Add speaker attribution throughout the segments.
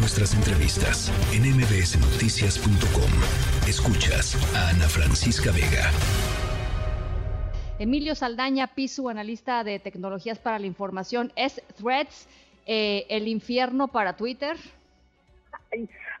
Speaker 1: nuestras entrevistas en mbsnoticias.com. Escuchas a Ana Francisca Vega.
Speaker 2: Emilio Saldaña Pisu, analista de tecnologías para la información. ¿Es Threads eh, el infierno para Twitter?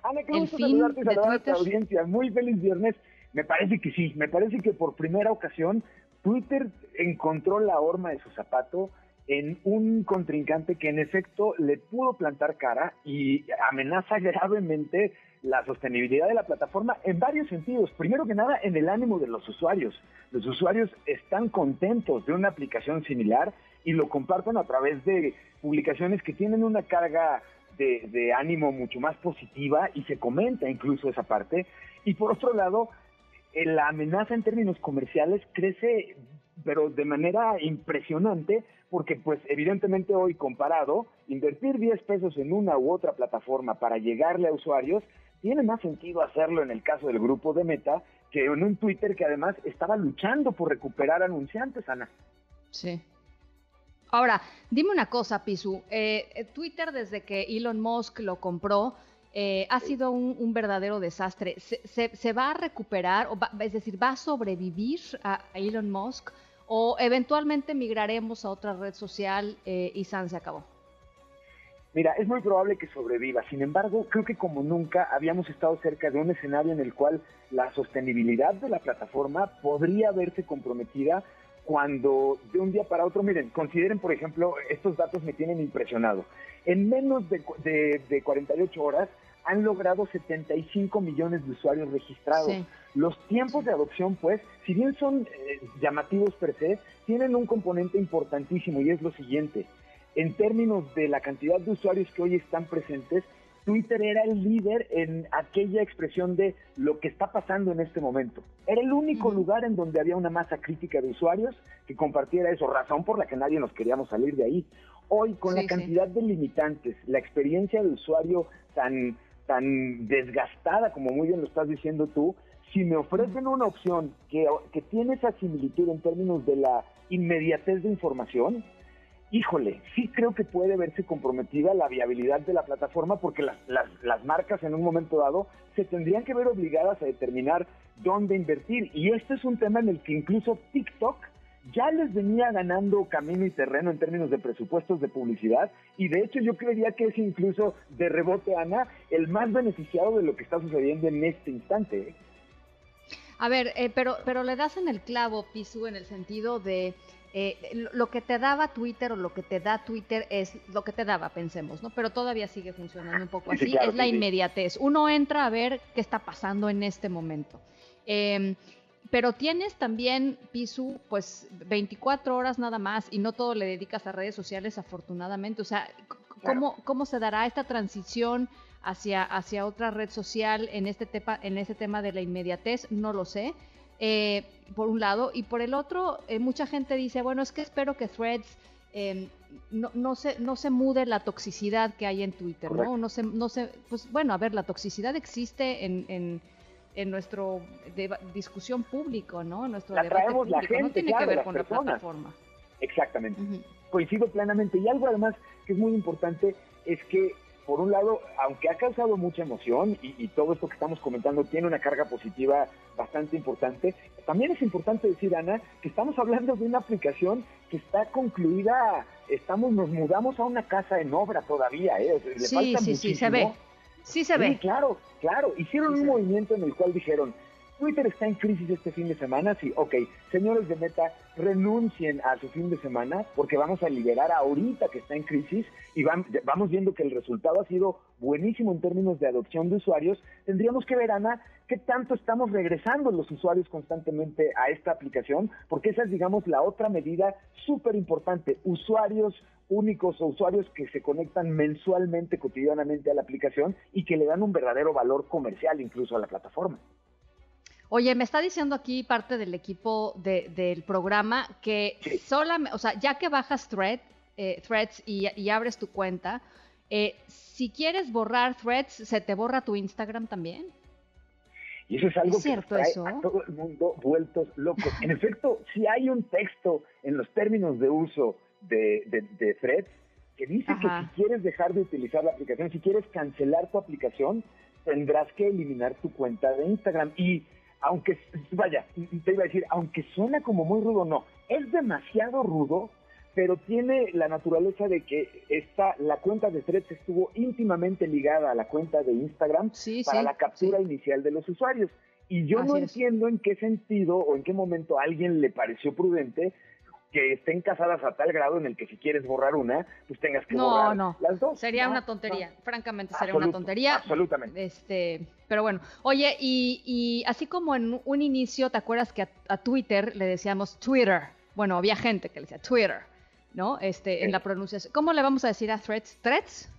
Speaker 3: Ana, qué gusto saludarte y saludar a tu audiencia. Muy feliz viernes. Me parece que sí, me parece que por primera ocasión Twitter encontró la horma de su zapato en un contrincante que en efecto le pudo plantar cara y amenaza gravemente la sostenibilidad de la plataforma en varios sentidos. Primero que nada, en el ánimo de los usuarios. Los usuarios están contentos de una aplicación similar y lo comparten a través de publicaciones que tienen una carga de, de ánimo mucho más positiva y se comenta incluso esa parte. Y por otro lado, eh, la amenaza en términos comerciales crece, pero de manera impresionante, porque pues evidentemente hoy comparado, invertir 10 pesos en una u otra plataforma para llegarle a usuarios, tiene más sentido hacerlo en el caso del grupo de Meta que en un Twitter que además estaba luchando por recuperar anunciantes, Ana.
Speaker 2: Sí. Ahora, dime una cosa, Pisu. Eh, Twitter, desde que Elon Musk lo compró, eh, ha sido un, verdadero desastre. ¿Se, va a recuperar, o es decir, va a sobrevivir a, Elon Musk o eventualmente migraremos a otra red social eh, y San se acabó?
Speaker 3: Mira, es muy probable que sobreviva. Sin embargo, creo que como nunca habíamos estado cerca de un escenario en el cual la sostenibilidad de la plataforma podría verse comprometida cuando de un día para otro, miren, consideren, por ejemplo, estos datos me tienen impresionado. En menos de, de, 48 horas han logrado 75 millones de usuarios registrados. Los tiempos de adopción, pues, si bien son eh, llamativos per se, tienen un componente importantísimo y es lo siguiente. En términos de la cantidad de usuarios que hoy están presentes, Twitter era el líder en aquella expresión de lo que está pasando en este momento. Era el único lugar en donde había una masa crítica de usuarios que compartiera eso, razón por la que nadie nos queríamos salir de ahí. Hoy, con la cantidad de limitantes, la experiencia de usuario tan, tan desgastada, como muy bien lo estás diciendo tú, si me ofrecen una opción que, que tiene esa similitud en términos de la inmediatez de información, híjole, sí creo que puede verse comprometida la viabilidad de la plataforma porque las, las, marcas en un momento dado se tendrían que ver obligadas a determinar dónde invertir. Y este es un tema en el que incluso TikTok ya les venía ganando camino y terreno en términos de presupuestos de publicidad y de hecho yo creería que es incluso de rebote, Ana, el más beneficiado de lo que está sucediendo en este instante. ¿eh?
Speaker 2: A ver, eh, pero, pero le das en el clavo, Pisu, en el sentido de eh, lo que te daba Twitter o lo que te da Twitter es lo que te daba, pensemos, ¿no? Pero todavía sigue funcionando un poco así, es la inmediatez. Uno entra a ver qué está pasando en este momento. Em, pero tienes también, Pisu, pues 24 horas nada más y no todo le dedicas a redes sociales, afortunadamente. O sea, ¿cómo, cómo se dará esta transición hacia, hacia otra red social en este, tema, en este tema de la inmediatez? No lo sé. Eh, por un lado, y por el otro, eh, mucha gente dice, bueno, es que espero que Threads em, no, no, se, no se mude la toxicidad que hay en Twitter, ¿no? No se, no se, pues bueno, a ver, la toxicidad existe en, en, en nuestro discusión público, ¿no? En nuestro debate público, no tiene que ver con la plataforma.
Speaker 3: Exactamente. Coincido plenamente. Y algo además que es muy importante es que por un lado, aunque ha causado mucha emoción y, todo esto que estamos comentando tiene una carga positiva bastante importante, también es importante decir, Ana, que estamos hablando de una aplicación que está concluida, estamos, nos mudamos a una casa en obra todavía, ¿eh?
Speaker 2: sí, sí, sí, se ve. Sí se ve.
Speaker 3: claro, claro. Hicieron un movimiento en el cual dijeron, Twitter está en crisis este fin de semana, sí, ok, señores de Meta, renuncien a su fin de semana porque vamos a liberar ahorita que está en crisis y vamos viendo que el resultado ha sido buenísimo en términos de adopción de usuarios. Tendríamos que ver, Ana, qué tanto estamos regresando los usuarios constantemente a esta aplicación, porque esa es, digamos, la otra medida súper importante. Usuarios únicos o usuarios que se conectan mensualmente, cotidianamente a la aplicación y que le dan un verdadero valor comercial incluso a la plataforma.
Speaker 2: Oye, me está diciendo aquí parte del equipo del programa que solamente, o sea, ya que bajas thread, eh, threads y, abres tu cuenta, eh, si quieres borrar threads, ¿se te borra tu Instagram también?
Speaker 3: Y eso es algo que trae a todo el mundo vueltos locos. En efecto, si hay un texto en los términos de uso de, de, threads, que dice que si quieres dejar de utilizar la aplicación, si quieres cancelar tu aplicación, tendrás que eliminar tu cuenta de Instagram. Y aunque, vaya, te iba a decir, aunque suena como muy rudo, no, es demasiado rudo, pero tiene la naturaleza de que esta, la cuenta de Threads estuvo íntimamente ligada a la cuenta de Instagram para la captura inicial de los usuarios. Y yo no entiendo en qué sentido o en qué momento a alguien le pareció prudente que estén casadas a tal grado en el que si quieres borrar una, pues tengas que borrar las dos.
Speaker 2: Sería una tontería, francamente sería una tontería.
Speaker 3: Absolutamente.
Speaker 2: Este, pero bueno, oye, y, así como en un inicio, ¿te acuerdas que a, Twitter le decíamos Twitter? Bueno, había gente que le decía Twitter, ¿no? Este, en la pronunciación. ¿Cómo le vamos a decir a Threads? ¿Threads?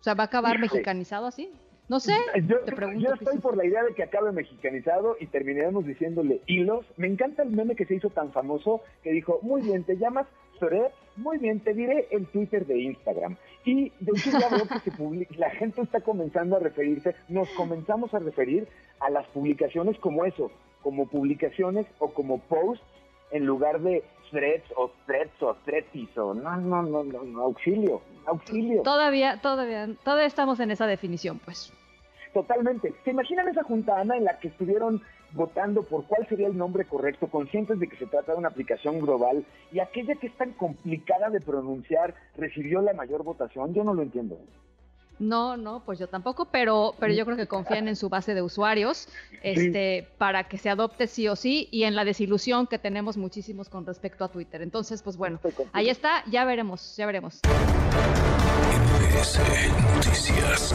Speaker 2: O sea, ¿va a acabar mexicanizado así? No sé,
Speaker 3: yo, Yo estoy por la idea de que acabe mexicanizado y terminaremos diciéndole hilos. Me encanta el meme que se hizo tan famoso que dijo, muy bien, te llamas Threads, muy bien, te diré el Twitter de Instagram. Y de hecho ya veo que se publica, la gente está comenzando a referirse, nos comenzamos a referir a las publicaciones como eso, como publicaciones o como posts en lugar de threads o threads o threads o no, no, no, no, auxilio, auxilio.
Speaker 2: Todavía, todavía, todavía estamos en esa definición, pues.
Speaker 3: Totalmente. ¿Se imaginan esa junta, Ana, en la que estuvieron votando por cuál sería el nombre correcto, conscientes de que se trata de una aplicación global y aquella que es tan complicada de pronunciar recibió la mayor votación? Yo no lo entiendo.
Speaker 2: No, no, pues yo tampoco, pero, pero yo creo que confían en su base de usuarios este, para que se adopte sí o sí y en la desilusión que tenemos muchísimos con respecto a Twitter. Entonces, pues bueno, ahí está, ya veremos, ya veremos. Noticias.